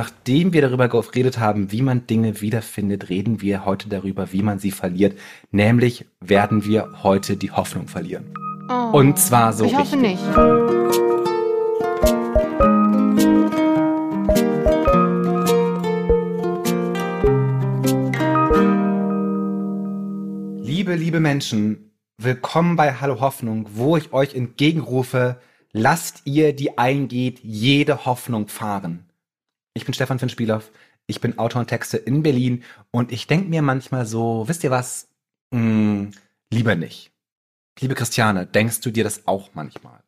Nachdem wir darüber geredet haben, wie man Dinge wiederfindet, reden wir heute darüber, wie man sie verliert. Nämlich werden wir heute die Hoffnung verlieren. Oh, Und zwar so Ich hoffe richtig. nicht. Liebe, liebe Menschen, willkommen bei Hallo Hoffnung, wo ich euch entgegenrufe, lasst ihr, die eingeht, jede Hoffnung fahren. Ich bin Stefan Finspielow, ich bin Autor und Texter in Berlin und ich denke mir manchmal so, wisst ihr was? Hm, lieber nicht. Liebe Christiane, denkst du dir das auch manchmal?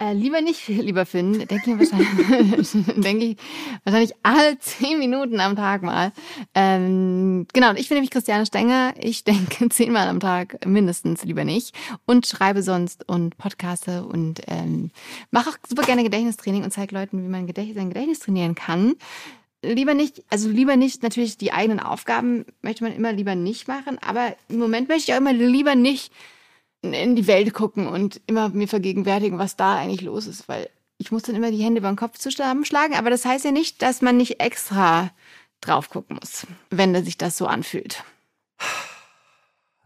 Äh, lieber nicht, lieber Finn, denke ich, wahrscheinlich, denke ich wahrscheinlich alle zehn Minuten am Tag mal. Ähm, genau, ich bin nämlich Christiane Stenger. Ich denke zehnmal am Tag mindestens lieber nicht und schreibe sonst und podcaste und ähm, mache auch super gerne Gedächtnistraining und zeige Leuten, wie man Gedächt sein Gedächtnis trainieren kann. Lieber nicht, also lieber nicht, natürlich die eigenen Aufgaben möchte man immer lieber nicht machen, aber im Moment möchte ich auch immer lieber nicht in die Welt gucken und immer mir vergegenwärtigen, was da eigentlich los ist, weil ich muss dann immer die Hände über den Kopf zusammenschlagen, aber das heißt ja nicht, dass man nicht extra drauf gucken muss, wenn sich das so anfühlt.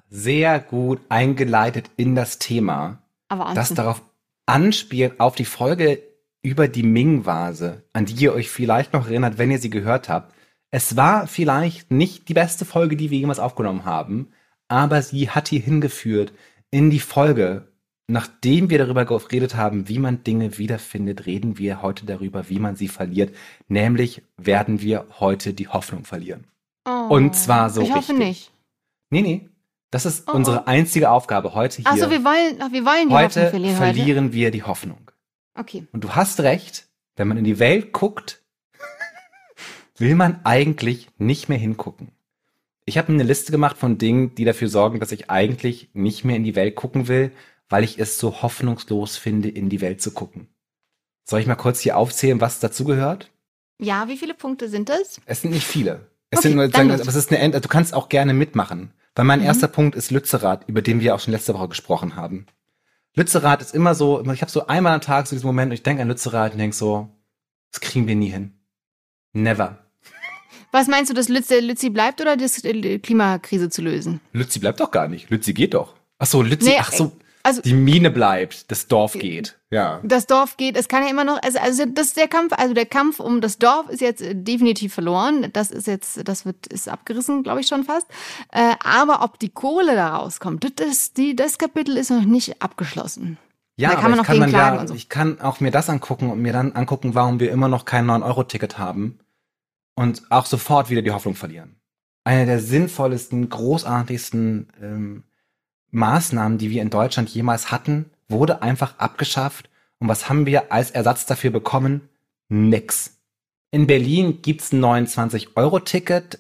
Sehr gut eingeleitet in das Thema. Aber das ansonsten- darauf anspielt auf die Folge über die Ming-Vase, an die ihr euch vielleicht noch erinnert, wenn ihr sie gehört habt. Es war vielleicht nicht die beste Folge, die wir jemals aufgenommen haben, aber sie hat hier hingeführt in die Folge. Nachdem wir darüber geredet haben, wie man Dinge wiederfindet, reden wir heute darüber, wie man sie verliert. Nämlich werden wir heute die Hoffnung verlieren. Oh, und zwar so Ich hoffe richtig. nicht. Nee, nee. Das ist Oh, oh. unsere einzige Aufgabe heute hier. Achso, wir wollen, wir wollen die heute Hoffnung verlieren heute. verlieren wir die Hoffnung. Okay. Und du hast recht, wenn man in die Welt guckt, will man eigentlich nicht mehr hingucken. Ich habe eine Liste gemacht von Dingen, die dafür sorgen, dass ich eigentlich nicht mehr in die Welt gucken will, weil ich es so hoffnungslos finde, in die Welt zu gucken. Soll ich mal kurz hier aufzählen, was dazugehört? Ja, wie viele Punkte sind das? Es sind nicht viele. Es Okay, sind nur, sagen, es ist eine End, du kannst auch gerne mitmachen. Weil mein Mhm. erster Punkt ist Lützerath, über den wir auch schon letzte Woche gesprochen haben. Lützerath ist immer so, ich habe so einmal am Tag so diesen Moment und ich denke an Lützerath und denke so, das kriegen wir nie hin. Never. Was meinst du, dass Lützi, Lützi bleibt oder die äh, Klimakrise zu lösen? Lützi bleibt doch gar nicht. Lützi geht doch. Ach so, Lützi, Nee, ach so, also- die Mine bleibt, das Dorf geht. Ja. das Dorf geht, es kann ja immer noch, also, also das ist der Kampf, also der Kampf um das Dorf ist jetzt äh, definitiv verloren. Das ist jetzt, das wird, ist abgerissen, glaube ich schon fast. Äh, aber ob die Kohle da rauskommt, das, die, das Kapitel ist noch nicht abgeschlossen. Ja, Da kann man ich noch kann gegen man klagen ja, und so. ich kann auch mir das angucken und mir dann angucken, warum wir immer noch kein 9-Euro-Ticket haben und auch sofort wieder die Hoffnung verlieren. Eine der sinnvollsten, großartigsten ähm, Maßnahmen, die wir in Deutschland jemals hatten, wurde einfach abgeschafft. Und was haben wir als Ersatz dafür bekommen? Nix. In Berlin gibt's ein 29-Euro-Ticket,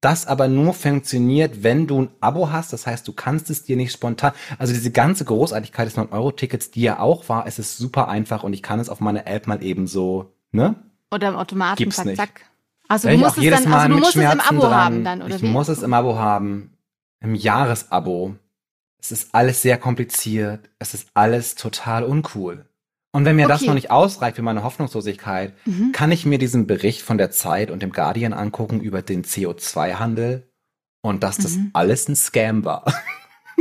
das aber nur funktioniert, wenn du ein Abo hast. Das heißt, du kannst es dir nicht spontan. Also diese ganze Großartigkeit des 9-Euro-Tickets, die ja auch war, es ist super einfach und ich kann es auf meiner App mal eben so, ne? Oder im Automaten, Gibt's zack, nicht. zack. Also du ich musst es dann, also du musst es im Abo dran. haben dann, oder ich wie? muss es im Abo haben. Im Jahresabo. Es ist alles sehr kompliziert. Es ist alles total uncool. Und wenn mir das Okay. noch nicht ausreicht für meine Hoffnungslosigkeit, Mhm. kann ich mir diesen Bericht von der Zeit und dem Guardian angucken über den CO2-Handel und dass das Mhm. alles ein Scam war.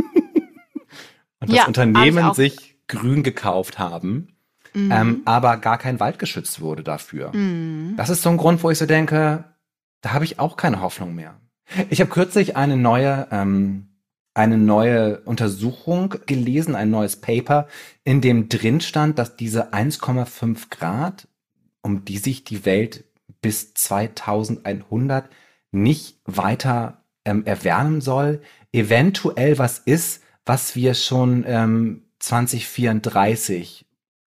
und dass Ja, Unternehmen sich grün gekauft haben, Mhm. ähm, aber gar kein Wald geschützt wurde dafür. Mhm. Das ist so ein Grund, wo ich so denke, da habe ich auch keine Hoffnung mehr. Ich habe kürzlich eine neue, ähm, eine neue Untersuchung gelesen, ein neues Paper, in dem drin stand, dass diese 1,5 Grad, um die sich die Welt bis 2100 nicht weiter ähm, erwärmen soll, eventuell was ist, was wir schon ähm, 2034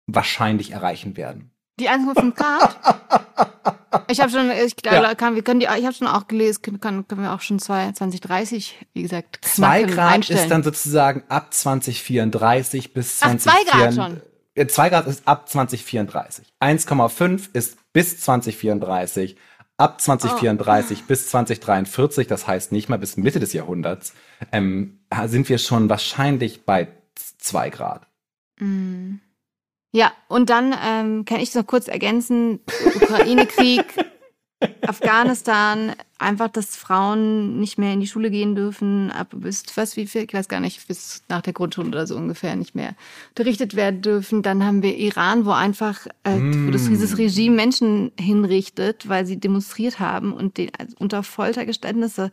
wahrscheinlich erreichen werden. Die 1,5 Grad? Ich habe schon, ich glaube, Ja. kann, wir können die, ich habe schon auch gelesen, können, können wir auch schon zwei- 2030, wie gesagt, Zwei knacken, Grad einstellen. ist dann sozusagen ab 2034 bis Ach, zwei Grad 2034. Äh, Grad ist ab 2034. 1,5 ist bis 2034. Ab 2034 Oh. bis 2043, das heißt nicht mal bis Mitte des Jahrhunderts, ähm, sind wir schon wahrscheinlich bei zwei Grad. Mm. Ja, und dann ähm, kann ich noch kurz ergänzen, Ukraine-Krieg, Afghanistan, einfach, dass Frauen nicht mehr in die Schule gehen dürfen, ab bis, was, wie viel, ich weiß gar nicht, bis nach der Grundschule oder so ungefähr nicht mehr unterrichtet werden dürfen. Dann haben wir Iran, wo einfach, äh, mm. wo das, dieses Regime Menschen hinrichtet, weil sie demonstriert haben und den, also unter Foltergeständnisse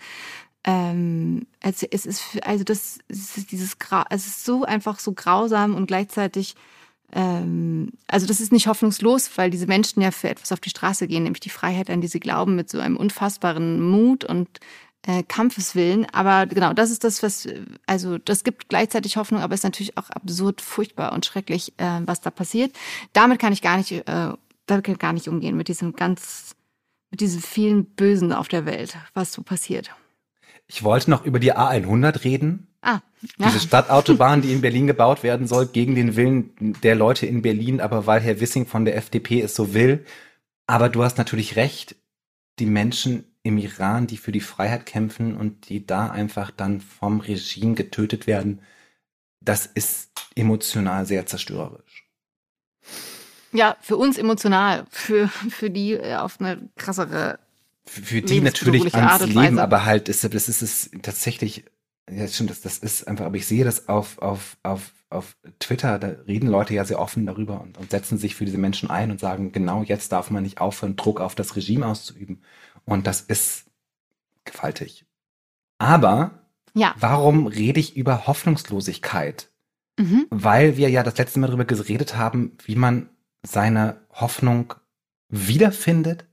ähm, also es ist also das es ist dieses es ist so einfach so grausam und gleichzeitig also das ist nicht hoffnungslos, weil diese Menschen ja für etwas auf die Straße gehen, nämlich die Freiheit, an die sie glauben, mit so einem unfassbaren Mut und äh, Kampfeswillen. Aber genau, das ist das, was, also das gibt gleichzeitig Hoffnung, aber es ist natürlich auch absurd, furchtbar und schrecklich, äh, was da passiert. Damit kann ich gar nicht, äh, damit kann ich gar nicht umgehen, mit diesem ganz, mit diesen vielen Bösen auf der Welt, was so passiert. Ich wollte noch über die A100 reden. Ah, ja. Diese Stadtautobahn, die in Berlin gebaut werden soll, gegen den Willen der Leute in Berlin, aber weil Herr Wissing von der FDP es so will. Aber du hast natürlich recht, die Menschen im Iran, die für die Freiheit kämpfen und die da einfach dann vom Regime getötet werden, das ist emotional sehr zerstörerisch. Ja, für uns emotional, für, für die äh, auf eine krassere. Für, für die natürlich ans Leben, aber halt, ist, das ist es tatsächlich ja, stimmt, das, das ist einfach, aber ich sehe das auf, auf, auf, auf Twitter, da reden Leute ja sehr offen darüber und, und setzen sich für diese Menschen ein und sagen, genau jetzt darf man nicht aufhören, Druck auf das Regime auszuüben. Und das ist gewaltig. Aber ja. warum rede ich über Hoffnungslosigkeit? Mhm. Weil wir ja das letzte Mal darüber geredet haben, wie man seine Hoffnung wiederfindet.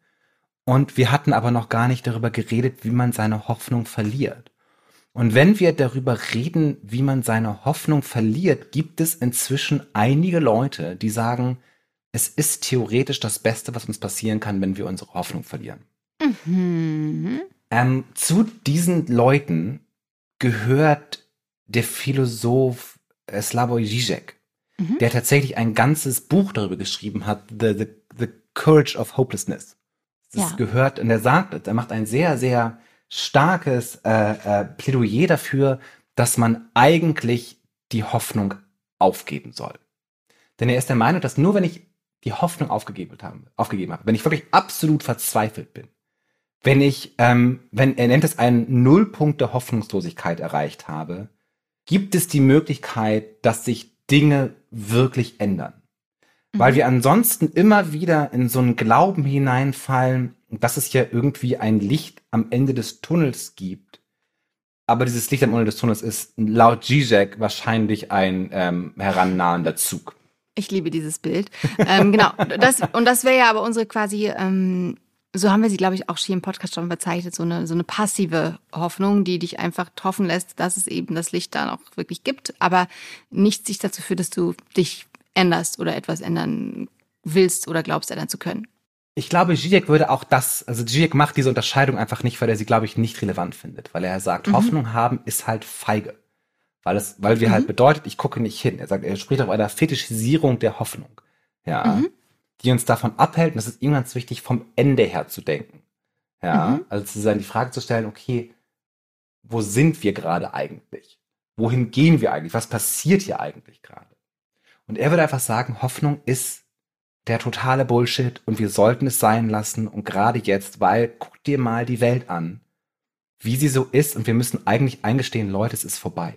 Und wir hatten aber noch gar nicht darüber geredet, wie man seine Hoffnung verliert. Und wenn wir darüber reden, wie man seine Hoffnung verliert, gibt es inzwischen einige Leute, die sagen, es ist theoretisch das Beste, was uns passieren kann, wenn wir unsere Hoffnung verlieren. Mhm. Ähm, zu diesen Leuten gehört der Philosoph äh, Slavoj Žižek, mhm. der tatsächlich ein ganzes Buch darüber geschrieben hat, The, the, the Courage of Hopelessness. Das ja. gehört, und er sagt, er macht ein sehr, sehr starkes äh, äh, Plädoyer dafür, dass man eigentlich die Hoffnung aufgeben soll. Denn er ist der Meinung, dass nur wenn ich die Hoffnung aufgegeben habe, aufgegeben habe, wenn ich wirklich absolut verzweifelt bin, wenn ich, ähm, wenn er nennt es einen Nullpunkt der Hoffnungslosigkeit erreicht habe, gibt es die Möglichkeit, dass sich Dinge wirklich ändern. Mhm. Weil wir ansonsten immer wieder in so einen Glauben hineinfallen, dass es ja irgendwie ein Licht am Ende des Tunnels gibt. Aber dieses Licht am Ende des Tunnels ist laut Zizek wahrscheinlich ein ähm, herannahender Zug. Ich liebe dieses Bild. ähm, genau. Das, und das wäre ja aber unsere quasi, ähm, so haben wir sie, glaube ich, auch hier im Podcast schon bezeichnet, so eine, so eine passive Hoffnung, die dich einfach hoffen lässt, dass es eben das Licht da noch wirklich gibt, aber nicht sich dazu führt, dass du dich änderst oder etwas ändern willst oder glaubst ändern zu können. Ich glaube, Zizek würde auch das, also Zizek macht diese Unterscheidung einfach nicht, weil er sie, glaube ich, nicht relevant findet, weil er sagt, mhm. Hoffnung haben ist halt feige. Weil es, weil wir halt mhm. halt bedeutet, ich gucke nicht hin. Er sagt, er spricht auf einer Fetischisierung der Hoffnung. Ja. Mhm. Die uns davon abhält, und das ist ihm ganz wichtig, vom Ende her zu denken. Ja. Mhm. Also zu sein, die Frage zu stellen, okay, wo sind wir gerade eigentlich? Wohin gehen wir eigentlich? Was passiert hier eigentlich gerade? Und er würde einfach sagen, Hoffnung ist der totale Bullshit und wir sollten es sein lassen und gerade jetzt, weil guck dir mal die Welt an, wie sie so ist und wir müssen eigentlich eingestehen, Leute, es ist vorbei.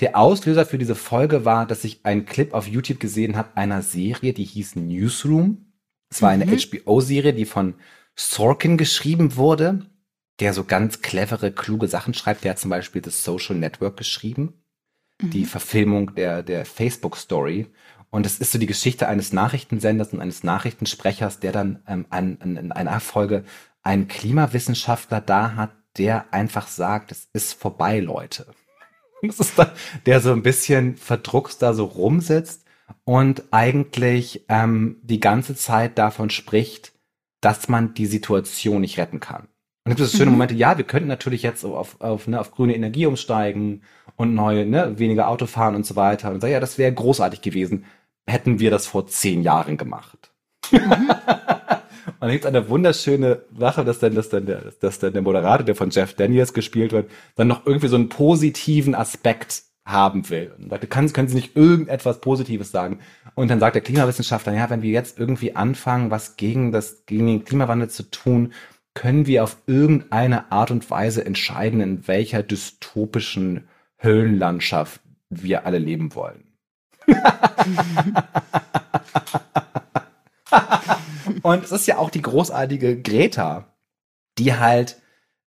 Der Auslöser für diese Folge war, dass ich einen Clip auf YouTube gesehen habe einer Serie, die hieß Newsroom. Es war eine mhm. HBO-Serie, die von Sorkin geschrieben wurde, der so ganz clevere, kluge Sachen schreibt. Der hat zum Beispiel das Social Network geschrieben, mhm. die Verfilmung der, der Facebook-Story. Und es ist so die Geschichte eines Nachrichtensenders und eines Nachrichtensprechers, der dann ähm, an, an, in einer Folge einen Klimawissenschaftler da hat, der einfach sagt, es ist vorbei, Leute. Das ist da, der so ein bisschen verdruckst da so rumsitzt und eigentlich ähm, die ganze Zeit davon spricht, dass man die Situation nicht retten kann. Und gibt es schöne mhm. Momente, ja, wir könnten natürlich jetzt auf, auf, ne, auf grüne Energie umsteigen und neue, ne, weniger Auto fahren und so weiter. Und sag, ja, das wäre großartig gewesen hätten wir das vor zehn Jahren gemacht. Mhm. und dann gibt eine wunderschöne Sache, dass dann, dass dann der, dass dann der Moderator, der von Jeff Daniels gespielt wird, dann noch irgendwie so einen positiven Aspekt haben will. Und sagt, können, können Sie nicht irgendetwas Positives sagen? Und dann sagt der Klimawissenschaftler, ja, wenn wir jetzt irgendwie anfangen, was gegen das, gegen den Klimawandel zu tun, können wir auf irgendeine Art und Weise entscheiden, in welcher dystopischen Höllenlandschaft wir alle leben wollen. Und es ist ja auch die großartige Greta, die halt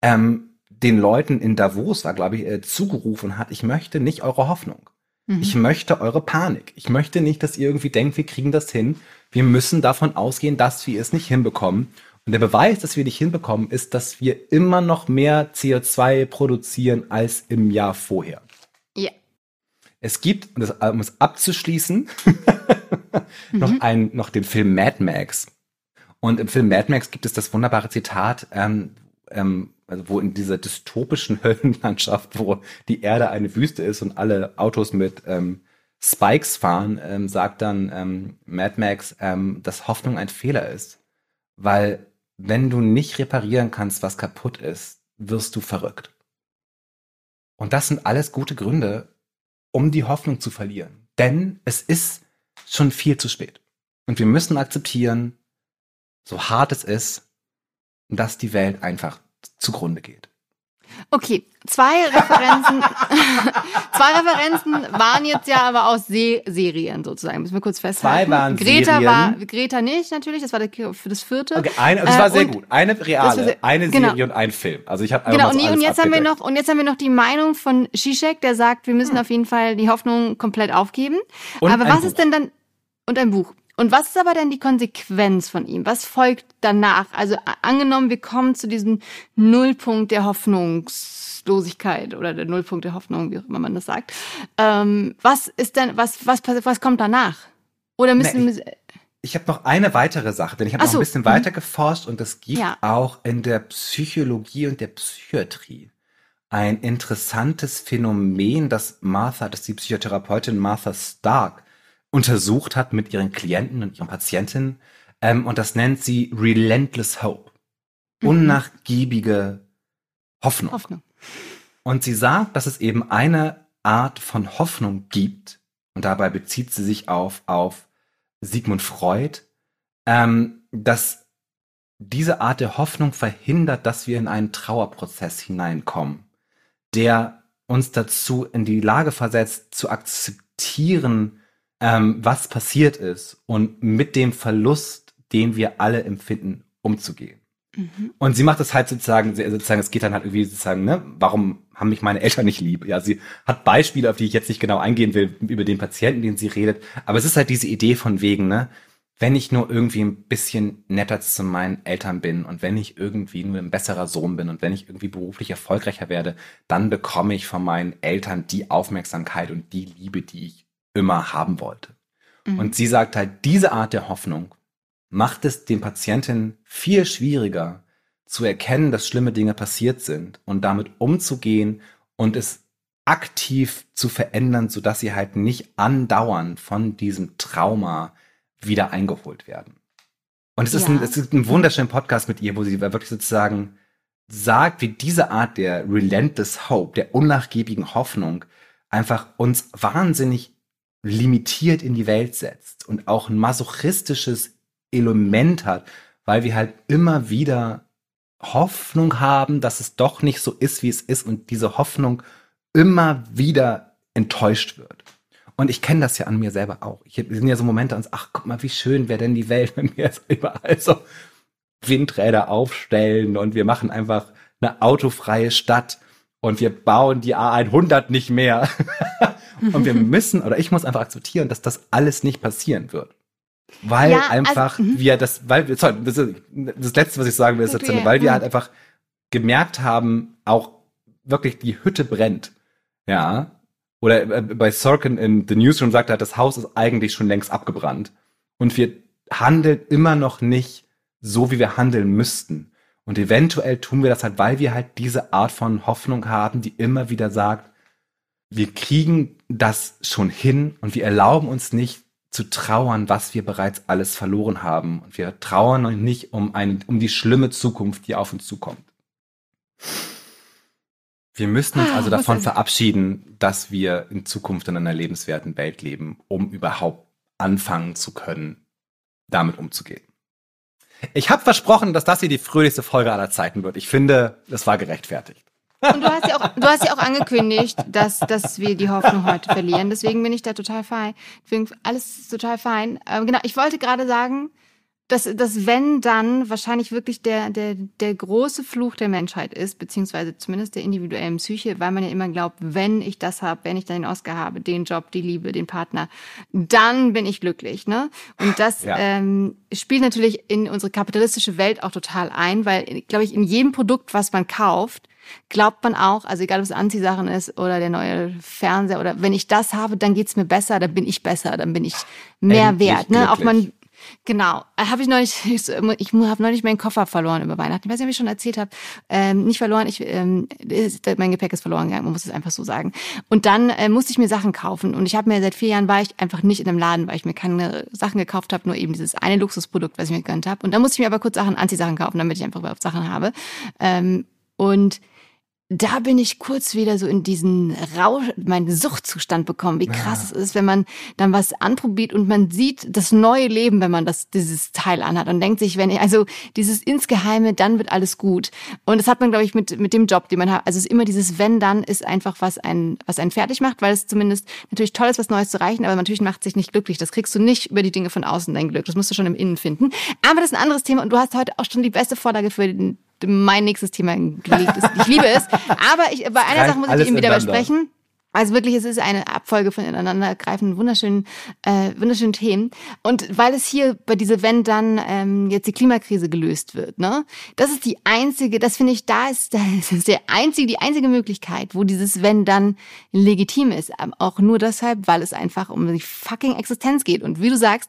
ähm, den Leuten in Davos, war glaube ich, äh, zugerufen hat, ich möchte nicht eure Hoffnung. Mhm. Ich möchte eure Panik. Ich möchte nicht, dass ihr irgendwie denkt, wir kriegen das hin. Wir müssen davon ausgehen, dass wir es nicht hinbekommen. Und der Beweis, dass wir nicht hinbekommen, ist, dass wir immer noch mehr CO2 produzieren als im Jahr vorher. Ja. Es gibt, um es abzuschließen, noch, mhm. ein, noch den Film Mad Max. Und im Film Mad Max gibt es das wunderbare Zitat, ähm, ähm, also wo in dieser dystopischen Höllenlandschaft, wo die Erde eine Wüste ist und alle Autos mit ähm, Spikes fahren, ähm, sagt dann ähm, Mad Max, ähm, dass Hoffnung ein Fehler ist. Weil wenn du nicht reparieren kannst, was kaputt ist, wirst du verrückt. Und das sind alles gute Gründe, um die Hoffnung zu verlieren. Denn es ist schon viel zu spät. Und wir müssen akzeptieren, so hart es ist, dass die Welt einfach zugrunde geht. Okay, zwei Referenzen, zwei Referenzen waren jetzt ja aber aus Se Serien sozusagen. Müssen wir kurz festhalten. Zwei waren Greta Serien. war Greta nicht natürlich. Das war der, für das vierte. Okay, eine, das war Äh, sehr gut. Eine reale, sehr- eine genau. Serie und ein Film. Also ich habe Genau, und, und jetzt haben wir noch und jetzt haben wir noch die Meinung von Zizek, der sagt, wir müssen auf jeden Fall die Hoffnung komplett aufgeben. Und aber was Buch. ist denn dann und ein Buch? Und was ist aber denn die Konsequenz von ihm? Was folgt danach? Also angenommen, wir kommen zu diesem Nullpunkt der Hoffnungslosigkeit oder der Nullpunkt der Hoffnung, wie auch immer man das sagt. Ähm, was ist denn, was, was, was kommt danach? Oder müssen Nee, wir, Ich habe noch eine weitere Sache, denn ich habe noch so, ein bisschen mhm. weiter geforscht und es gibt Ja. auch in der Psychologie und der Psychiatrie ein interessantes Phänomen, das Martha, das die Psychotherapeutin Martha Stark untersucht hat mit ihren Klienten und ihren Patientinnen. Ähm, und das nennt sie Relentless Hope. Mhm. Unnachgiebige Hoffnung. Hoffnung. Und sie sagt, dass es eben eine Art von Hoffnung gibt, und dabei bezieht sie sich auf, auf Sigmund Freud, ähm, dass diese Art der Hoffnung verhindert, dass wir in einen Trauerprozess hineinkommen, der uns dazu in die Lage versetzt, zu akzeptieren, ähm, was passiert ist und mit dem Verlust, den wir alle empfinden, umzugehen. Mhm. Und sie macht es halt sozusagen, sie- sozusagen, es geht dann halt irgendwie sozusagen, ne, warum haben mich meine Eltern nicht lieb? Ja, sie hat Beispiele, auf die ich jetzt nicht genau eingehen will, über den Patienten, den sie redet. Aber es ist halt diese Idee von wegen, ne, wenn ich nur irgendwie ein bisschen netter zu meinen Eltern bin und wenn ich irgendwie nur ein besserer Sohn bin und wenn ich irgendwie beruflich erfolgreicher werde, dann bekomme ich von meinen Eltern die Aufmerksamkeit und die Liebe, die ich immer haben wollte. Mhm. Und sie sagt halt, diese Art der Hoffnung macht es den Patienten viel schwieriger zu erkennen, dass schlimme Dinge passiert sind und damit umzugehen und es aktiv zu verändern, sodass sie halt nicht andauernd von diesem Trauma wieder eingeholt werden. Und es ist, Ja. ein, es ist ein wunderschöner Podcast mit ihr, wo sie wirklich sozusagen sagt, wie diese Art der relentless hope, der unnachgiebigen Hoffnung einfach uns wahnsinnig limitiert in die Welt setzt und auch ein masochistisches Element hat, weil wir halt immer wieder Hoffnung haben, dass es doch nicht so ist, wie es ist und diese Hoffnung immer wieder enttäuscht wird. Und ich kenne das ja an mir selber auch. Ich sind ja so Momente ans, ach guck mal, wie schön wäre denn die Welt, wenn wir jetzt überall so Windräder aufstellen und wir machen einfach eine autofreie Stadt und wir bauen die A100 nicht mehr. und wir müssen, oder ich muss einfach akzeptieren, dass das alles nicht passieren wird. Weil Ja, also, einfach mhm. wir das, weil wir, sorry, das, das letzte, was ich sagen will, ist, sozusagen, weil wir halt einfach gemerkt haben, auch wirklich die Hütte brennt. Ja. Oder äh, bei Sorkin in The Newsroom sagt er, das Haus ist eigentlich schon längst abgebrannt. Und wir handeln immer noch nicht so, wie wir handeln müssten. Und eventuell tun wir das halt, weil wir halt diese Art von Hoffnung haben, die immer wieder sagt, wir kriegen das schon hin und wir erlauben uns nicht zu trauern, was wir bereits alles verloren haben. Und wir trauern nicht um, eine, um die schlimme Zukunft, die auf uns zukommt. Wir müssen uns Ah, also was davon verabschieden, dass wir in Zukunft in einer lebenswerten Welt leben, um überhaupt anfangen zu können, damit umzugehen. Ich habe versprochen, dass das hier die fröhlichste Folge aller Zeiten wird. Ich finde, es war gerechtfertigt. Und du hast ja auch, du hast ja auch angekündigt, dass, dass wir die Hoffnung heute verlieren. Deswegen bin ich da total fein. Deswegen alles total fein. Ähm, genau, ich wollte gerade sagen, dass, dass wenn dann wahrscheinlich wirklich der, der, der große Fluch der Menschheit ist, beziehungsweise zumindest der individuellen Psyche, weil man ja immer glaubt, wenn ich das habe, wenn ich dann den Oscar habe, den Job, die Liebe, den Partner, dann bin ich glücklich. Ne? Und das ja. ähm, spielt natürlich in unsere kapitalistische Welt auch total ein, weil, glaube ich, in jedem Produkt, was man kauft, glaubt man auch, also egal ob es Anziehsachen ist oder der neue Fernseher oder wenn ich das habe, dann geht's mir besser, dann bin ich besser, dann bin ich mehr Endlich wert. Ne? Auch man Genau, äh, habe ich neulich, ich, habe neulich meinen Koffer verloren über Weihnachten. Ich weiß nicht, ob ich schon erzählt habe. Ähm, nicht verloren, ich, ähm, mein Gepäck ist verloren gegangen, man muss es einfach so sagen. Und dann äh, musste ich mir Sachen kaufen. Und ich habe mir seit vier Jahren war ich einfach nicht in einem Laden, weil ich mir keine Sachen gekauft habe, nur eben dieses eine Luxusprodukt, was ich mir gegönnt habe. Und dann musste ich mir aber kurz Sachen, Anziehsachen kaufen, damit ich einfach überhaupt Sachen habe. Ähm, und da bin ich kurz wieder so in diesen Rausch, meinen Suchtzustand bekommen, wie krass ja. es ist, wenn man dann was anprobiert und man sieht das neue Leben, wenn man das, dieses Teil anhat und denkt sich, wenn ich, also dieses insgeheime, dann wird alles gut. Und das hat man, glaube ich, mit, mit dem Job, den man hat. Also es ist immer dieses wenn, dann ist einfach was ein, was einen fertig macht, weil es zumindest natürlich toll ist, was Neues zu erreichen, aber natürlich macht sich nicht glücklich. Das kriegst du nicht über die Dinge von außen, dein Glück. Das musst du schon im Innen finden. Aber das ist ein anderes Thema und du hast heute auch schon die beste Vorlage für den mein nächstes Thema gelegt ist. Ich liebe es. Aber ich, bei einer Sache muss ich eben wieder versprechen. Also wirklich, es ist eine Abfolge von ineinandergreifenden, wunderschönen, äh, wunderschönen Themen. Und weil es hier bei dieser Wenn dann ähm, jetzt die Klimakrise gelöst wird, ne, das ist die einzige, das finde ich, da ist, das ist der einzige, die einzige Möglichkeit, wo dieses Wenn dann legitim ist. Auch nur deshalb, weil es einfach um die fucking Existenz geht. Und wie du sagst,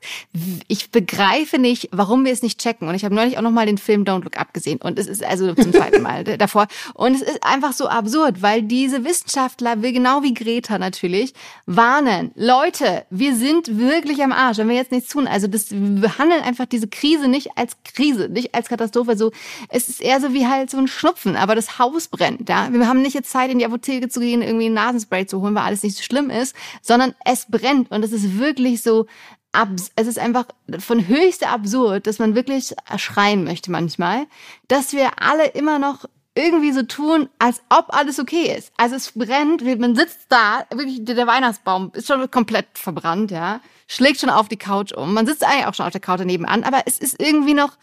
ich begreife nicht, warum wir es nicht checken. Und ich habe neulich auch nochmal den Film Don't Look Up gesehen. Und es ist also zum zweiten Mal davor. Und es ist einfach so absurd, weil diese Wissenschaftler will genau wie Greta natürlich, warnen. Leute, wir sind wirklich am Arsch, wenn wir jetzt nichts tun. Also das, wir behandeln einfach diese Krise nicht als Krise, nicht als Katastrophe. So, es ist eher so wie halt so ein Schnupfen, aber das Haus brennt. Ja? Wir haben nicht jetzt Zeit, in die Apotheke zu gehen, irgendwie ein Nasenspray zu holen, weil alles nicht so schlimm ist, sondern es brennt und es ist wirklich so es ist einfach von höchster absurd, dass man wirklich schreien möchte manchmal, dass wir alle immer noch irgendwie so tun, als ob alles okay ist. Also es brennt, man sitzt da, wirklich der Weihnachtsbaum ist schon komplett verbrannt, ja, schlägt schon auf die Couch um. Man sitzt eigentlich auch schon auf der Couch nebenan, aber es ist irgendwie noch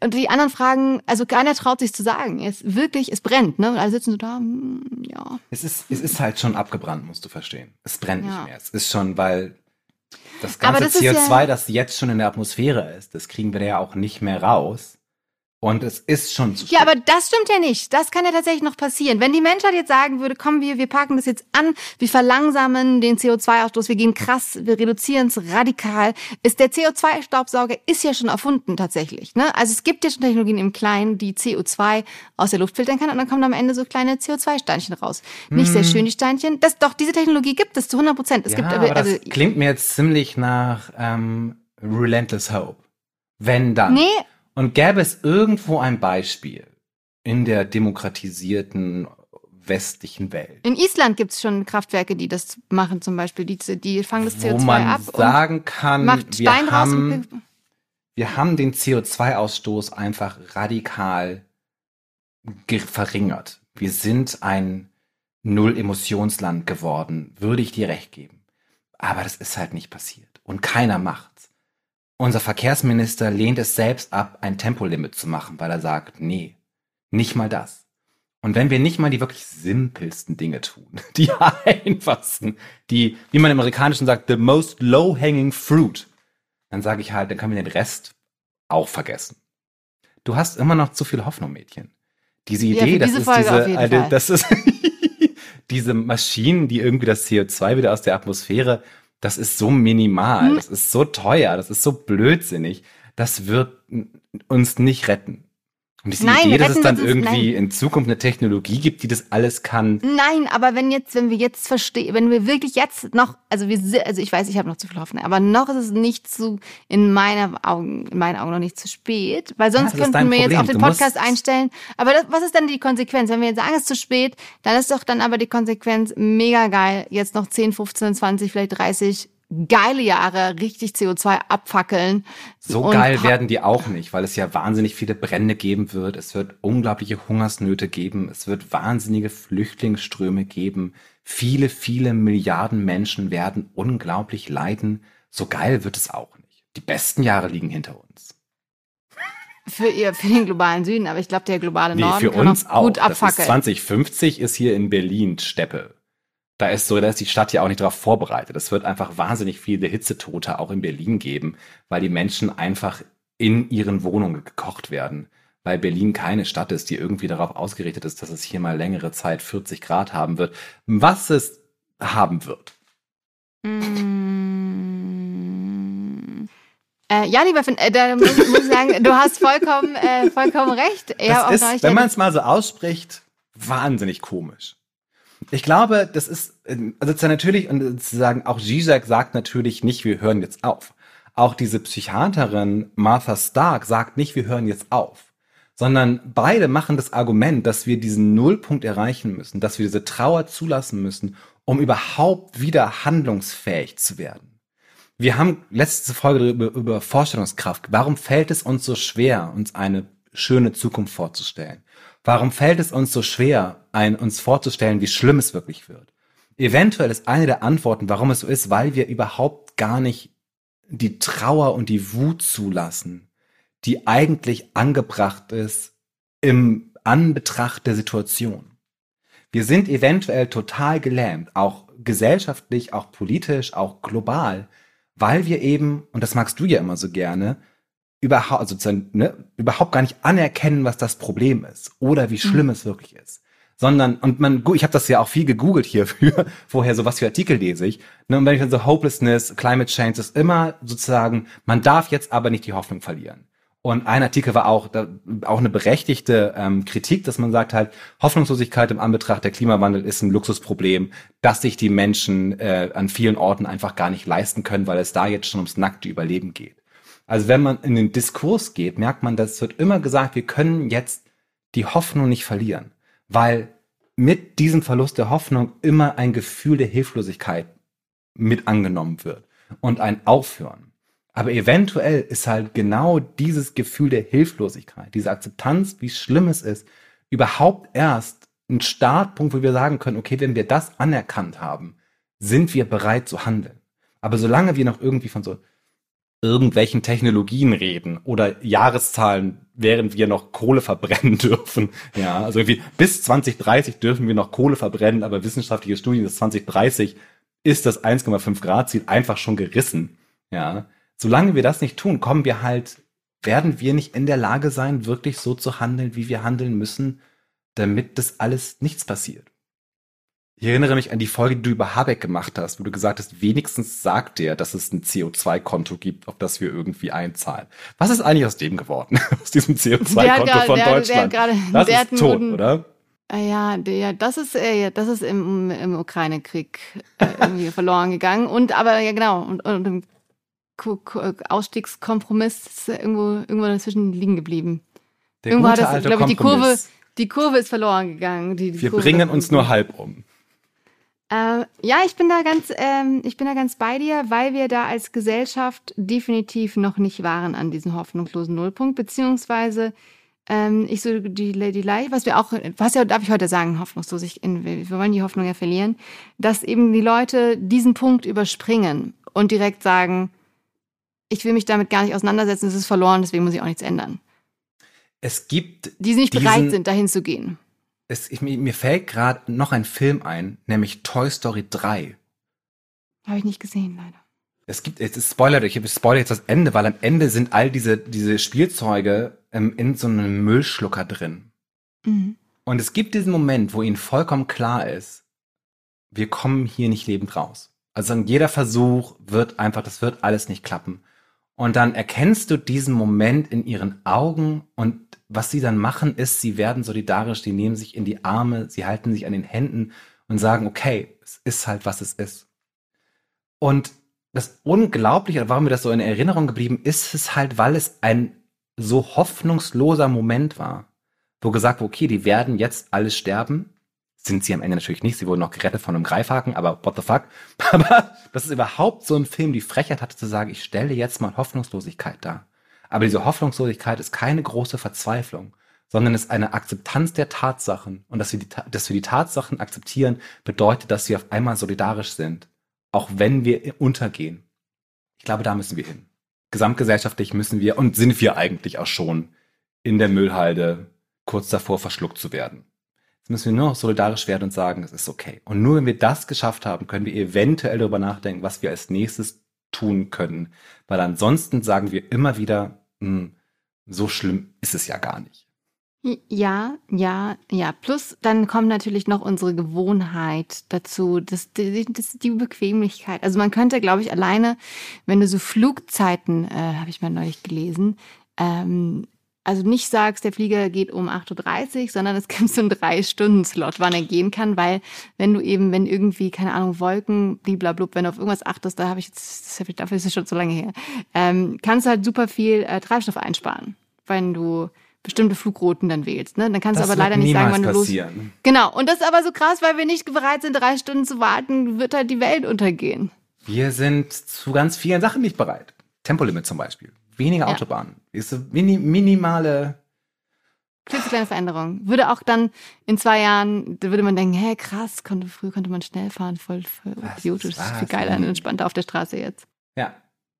und die anderen fragen, also keiner traut sich zu sagen. Es wirklich, es brennt, ne? Und alle sitzen so da, hm, ja. Es ist, es ist halt schon abgebrannt, musst du verstehen. Es brennt ja. nicht mehr. Es ist schon, weil das ganze das CO2, ja das jetzt schon in der Atmosphäre ist, das kriegen wir ja auch nicht mehr raus. Und es ist schon zu. Ja, aber das stimmt ja nicht. Das kann ja tatsächlich noch passieren. Wenn die Menschheit jetzt sagen würde, komm, wir, wir packen das jetzt an, wir verlangsamen den CO2-Ausstoß, wir gehen krass, wir reduzieren es radikal, ist der CO2-Staubsauger ist ja schon erfunden tatsächlich. Ne? Also es gibt ja schon Technologien im Kleinen, die CO2 aus der Luft filtern kann und dann kommen am Ende so kleine CO2-Steinchen raus. Hm. Nicht sehr hm. schön, die Steinchen. Das, doch, diese Technologie gibt es zu 100 Prozent. Es ja, gibt aber, also, das klingt mir jetzt ziemlich nach ähm, Relentless Hope. Wenn dann. Nee, und gäbe es irgendwo ein Beispiel in der demokratisierten westlichen Welt. In Island gibt es schon Kraftwerke, die das machen, zum Beispiel. Die, die fangen das CO2 wo man ab. sagen kann, wir, haben, wir haben den CO2-Ausstoß einfach radikal verringert. Wir sind ein Null-Emissionsland geworden, würde ich dir recht geben. Aber das ist halt nicht passiert. Und keiner macht. Unser Verkehrsminister lehnt es selbst ab, ein Tempolimit zu machen, weil er sagt, nee, nicht mal das. Und wenn wir nicht mal die wirklich simpelsten Dinge tun, die einfachsten, die, wie man im Amerikanischen sagt, the most low-hanging fruit, dann sage ich halt, dann können wir den Rest auch vergessen. Du hast immer noch zu viel Hoffnung, Mädchen. Diese Idee, ja, das, ist diese, äh, das ist diese Maschinen, die irgendwie das CO2 wieder aus der Atmosphäre das ist so minimal, hm. das ist so teuer, das ist so blödsinnig, das wird uns nicht retten. Und diese nein, Idee, dass es dann irgendwie nein. in Zukunft eine Technologie gibt, die das alles kann. Nein, aber wenn jetzt, wenn wir jetzt verstehen, wenn wir wirklich jetzt noch, also wir, also ich weiß, ich habe noch zu viel Hoffnung, aber noch ist es nicht zu, in meinen Augen, in meinen Augen noch nicht zu spät, weil sonst ja, könnten wir jetzt auf den Podcast einstellen. Aber das, was ist dann die Konsequenz? Wenn wir jetzt sagen, es ist zu spät, dann ist doch dann aber die Konsequenz mega geil, jetzt noch 10, 15, 20, vielleicht 30 geile Jahre richtig CO2 abfackeln. So geil werden die auch nicht, weil es ja wahnsinnig viele Brände geben wird. Es wird unglaubliche Hungersnöte geben. Es wird wahnsinnige Flüchtlingsströme geben. Viele, viele Milliarden Menschen werden unglaublich leiden. So geil wird es auch nicht. Die besten Jahre liegen hinter uns. Für ihr, für den globalen Süden, aber ich glaube, der globale Norden nee, für kann uns auch gut. Das ist abfackeln. 2050 ist hier in Berlin Steppe. Da ist so, da ist die Stadt ja auch nicht darauf vorbereitet. Es wird einfach wahnsinnig viele Hitzetote auch in Berlin geben, weil die Menschen einfach in ihren Wohnungen gekocht werden. Weil Berlin keine Stadt ist, die irgendwie darauf ausgerichtet ist, dass es hier mal längere Zeit 40 Grad haben wird. Was es haben wird. Mm. Äh, ja, lieber Finn, äh, da muss, muss ich sagen, du hast vollkommen, äh, vollkommen recht. Ja, Das ist, wenn man es mal so ausspricht, wahnsinnig komisch. Ich glaube, das ist, ähm, also zwar natürlich, und sozusagen auch Zizek sagt natürlich nicht, wir hören jetzt auf. Auch diese Psychiaterin Martha Stark sagt nicht, wir hören jetzt auf. Sondern beide machen das Argument, dass wir diesen Nullpunkt erreichen müssen, dass wir diese Trauer zulassen müssen, um überhaupt wieder handlungsfähig zu werden. Wir haben letzte Folge über, über Vorstellungskraft. Warum fällt es uns so schwer, uns eine schöne Zukunft vorzustellen? Warum fällt es uns so schwer, ein, uns vorzustellen, wie schlimm es wirklich wird? Eventuell ist eine der Antworten, warum es so ist, weil wir überhaupt gar nicht die Trauer und die Wut zulassen, die eigentlich angebracht ist im Anbetracht der Situation. Wir sind eventuell total gelähmt, auch gesellschaftlich, auch politisch, auch global, weil wir eben, und das magst du ja immer so gerne, überhaupt, also sozusagen, ne, überhaupt gar nicht anerkennen, was das Problem ist oder wie schlimm es wirklich ist. Sondern, und man, ich habe das ja auch viel gegoogelt hierfür, vorher so was für Artikel lese ich. Ne, und wenn ich dann so Hopelessness, Climate Change, ist immer sozusagen, man darf jetzt aber nicht die Hoffnung verlieren. Und ein Artikel war auch, da, auch eine berechtigte ähm, Kritik, dass man sagt halt, Hoffnungslosigkeit im Anbetracht der Klimawandel ist ein Luxusproblem, dass sich die Menschen äh, an vielen Orten einfach gar nicht leisten können, weil es da jetzt schon ums nackte Überleben geht. Also wenn man in den Diskurs geht, merkt man, dass es wird immer gesagt, wir können jetzt die Hoffnung nicht verlieren, weil mit diesem Verlust der Hoffnung immer ein Gefühl der Hilflosigkeit mit angenommen wird und ein Aufhören. Aber eventuell ist halt genau dieses Gefühl der Hilflosigkeit, diese Akzeptanz, wie schlimm es ist, überhaupt erst ein Startpunkt, wo wir sagen können, okay, wenn wir das anerkannt haben, sind wir bereit zu handeln. Aber solange wir noch irgendwie von so irgendwelchen Technologien reden oder Jahreszahlen, während wir noch Kohle verbrennen dürfen. Ja, also irgendwie bis 2030 dürfen wir noch Kohle verbrennen, aber wissenschaftliche Studien bis 2030 ist das 1,5 Grad Ziel einfach schon gerissen. Ja, solange wir das nicht tun, kommen wir halt, werden wir nicht in der Lage sein, wirklich so zu handeln, wie wir handeln müssen, damit das alles nichts passiert. Ich erinnere mich an die Folge, die du über Habeck gemacht hast, wo du gesagt hast, wenigstens sagt der, dass es ein CO2-Konto gibt, auf das wir irgendwie einzahlen. Was ist eigentlich aus dem geworden? aus diesem Der hat CO2-Konto gerade- von der hat- der Deutschland? gerade- das der ist tot, guten- oder? Ah Ja, der, das ist, äh, ja, das ist im, im Ukraine-Krieg äh, irgendwie verloren gegangen. Und aber ja genau, und, und im Ausstiegskompromiss ist irgendwo, irgendwo dazwischen liegen geblieben. Der Irgendwo hat das, glaube ich, die Kurve, die Kurve ist verloren gegangen. Die, die Wir Kurve bringen uns nur halb um. Äh, ja, ich bin da ganz, ähm, ich bin da ganz bei dir, weil wir da als Gesellschaft definitiv noch nicht waren an diesem hoffnungslosen Nullpunkt, beziehungsweise ähm, ich so die, die Leid, was wir auch, was ja darf ich heute sagen, hoffnungslos, ich, wir wollen die Hoffnung ja verlieren, dass eben die Leute diesen Punkt überspringen und direkt sagen, ich will mich damit gar nicht auseinandersetzen, es ist verloren, deswegen muss ich auch nichts ändern. Es gibt Die nicht bereit sind, dahin zu gehen. Es, ich, mir fällt gerade noch ein Film ein, nämlich Toy Story 3. Habe ich nicht gesehen, leider. Es gibt, es ist Spoiler, ich spoilere jetzt das Ende, weil am Ende sind all diese, diese Spielzeuge ähm, in so einem Müllschlucker drin. Mhm. Und es gibt diesen Moment, wo ihnen vollkommen klar ist, wir kommen hier nicht lebend raus. Also jeder Versuch wird einfach, das wird alles nicht klappen. Und dann erkennst du diesen Moment in ihren Augen und was sie dann machen ist, sie werden solidarisch, die nehmen sich in die Arme, sie halten sich an den Händen und sagen, okay, es ist halt, was es ist. Und das Unglaubliche, warum mir das so in Erinnerung geblieben ist, ist halt, weil es ein so hoffnungsloser Moment war, wo gesagt wurde, okay, die werden jetzt alle sterben, sind sie am Ende natürlich nicht. Sie wurden noch gerettet von einem Greifhaken, aber what the fuck? Aber das ist überhaupt so ein Film, die Frechheit hatte zu sagen, ich stelle jetzt mal Hoffnungslosigkeit dar. Aber diese Hoffnungslosigkeit ist keine große Verzweiflung, sondern ist eine Akzeptanz der Tatsachen. Und dass wir die, dass wir die Tatsachen akzeptieren, bedeutet, dass wir auf einmal solidarisch sind. Auch wenn wir untergehen. Ich glaube, da müssen wir hin. Gesamtgesellschaftlich müssen wir und sind wir eigentlich auch schon in der Müllhalde kurz davor verschluckt zu werden. Jetzt müssen wir nur noch solidarisch werden und sagen, es ist okay. Und nur wenn wir das geschafft haben, können wir eventuell darüber nachdenken, was wir als nächstes tun können. Weil ansonsten sagen wir immer wieder, hm, so schlimm ist es ja gar nicht. Ja, ja, ja. Plus dann kommt natürlich noch unsere Gewohnheit dazu, das, das, die Bequemlichkeit. Also man könnte, glaube ich, alleine, wenn du so Flugzeiten, äh, habe ich mal neulich gelesen, ähm, also nicht sagst, der Flieger geht um 8.30 Uhr, sondern es gibt so einen Drei-Stunden-Slot, wann er gehen kann, weil wenn du eben, wenn irgendwie, keine Ahnung, Wolken, bliblablub, wenn du auf irgendwas achtest, da habe ich jetzt, dafür ist es schon so lange her, ähm, kannst du halt super viel äh, Treibstoff einsparen, wenn du bestimmte Flugrouten dann wählst. Ne? Dann kannst das du aber leider nicht sagen, wann du passieren. los. Genau. Und das ist aber so krass, weil wir nicht bereit sind, drei Stunden zu warten, wird halt die Welt untergehen. Wir sind zu ganz vielen Sachen nicht bereit. Tempolimit zum Beispiel. Weniger ja. Autobahnen. Ist eine mini, minimale kleine Veränderung. Würde auch dann in zwei Jahren, da würde man denken, hä, krass, konnte, früher konnte man schnell fahren, voll, voll idiotisch. Das ist viel geiler und entspannter auf der Straße jetzt. Ja.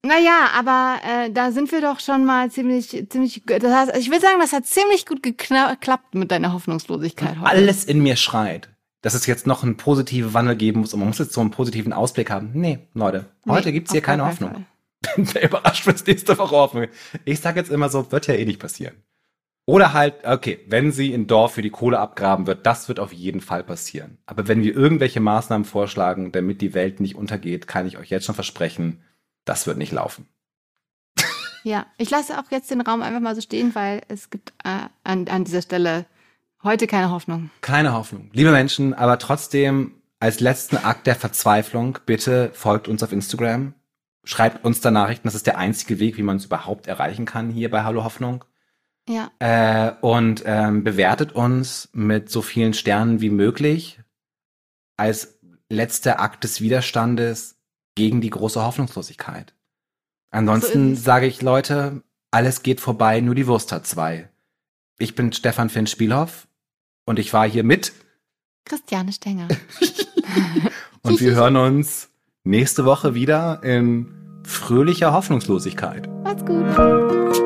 Naja, aber äh, da sind wir doch schon mal ziemlich, ziemlich, das heißt, ich will sagen, das hat ziemlich gut geklappt mit deiner Hoffnungslosigkeit heute. Alles in mir schreit, dass es jetzt noch einen positiven Wandel geben muss und man muss jetzt so einen positiven Ausblick haben. Nee, Leute, heute nee, gibt's hier keine Hoffnung. Fall. Bin sehr überrascht, wenn es nächste Woche offen Ich sage jetzt immer so, wird ja eh nicht passieren. Oder halt, okay, wenn sie in Dorf für die Kohle abgraben wird, das wird auf jeden Fall passieren. Aber wenn wir irgendwelche Maßnahmen vorschlagen, damit die Welt nicht untergeht, kann ich euch jetzt schon versprechen, das wird nicht laufen. Ja, ich lasse auch jetzt den Raum einfach mal so stehen, weil es gibt äh, an, an dieser Stelle heute keine Hoffnung. Keine Hoffnung. Liebe Menschen, aber trotzdem als letzten Akt der Verzweiflung, bitte folgt uns auf Instagram schreibt uns da Nachrichten. Das ist der einzige Weg, wie man es überhaupt erreichen kann hier bei Hallo Hoffnung. Ja. Äh, und ähm, bewertet uns mit so vielen Sternen wie möglich als letzter Akt des Widerstandes gegen die große Hoffnungslosigkeit. Ansonsten so sage ich, Leute, alles geht vorbei, nur die Wurst hat zwei. Ich bin Stefan Finn Spielhoff und ich war hier mit Christiane Stenger. und wir hören uns nächste Woche wieder in fröhlicher Hoffnungslosigkeit. Macht's gut.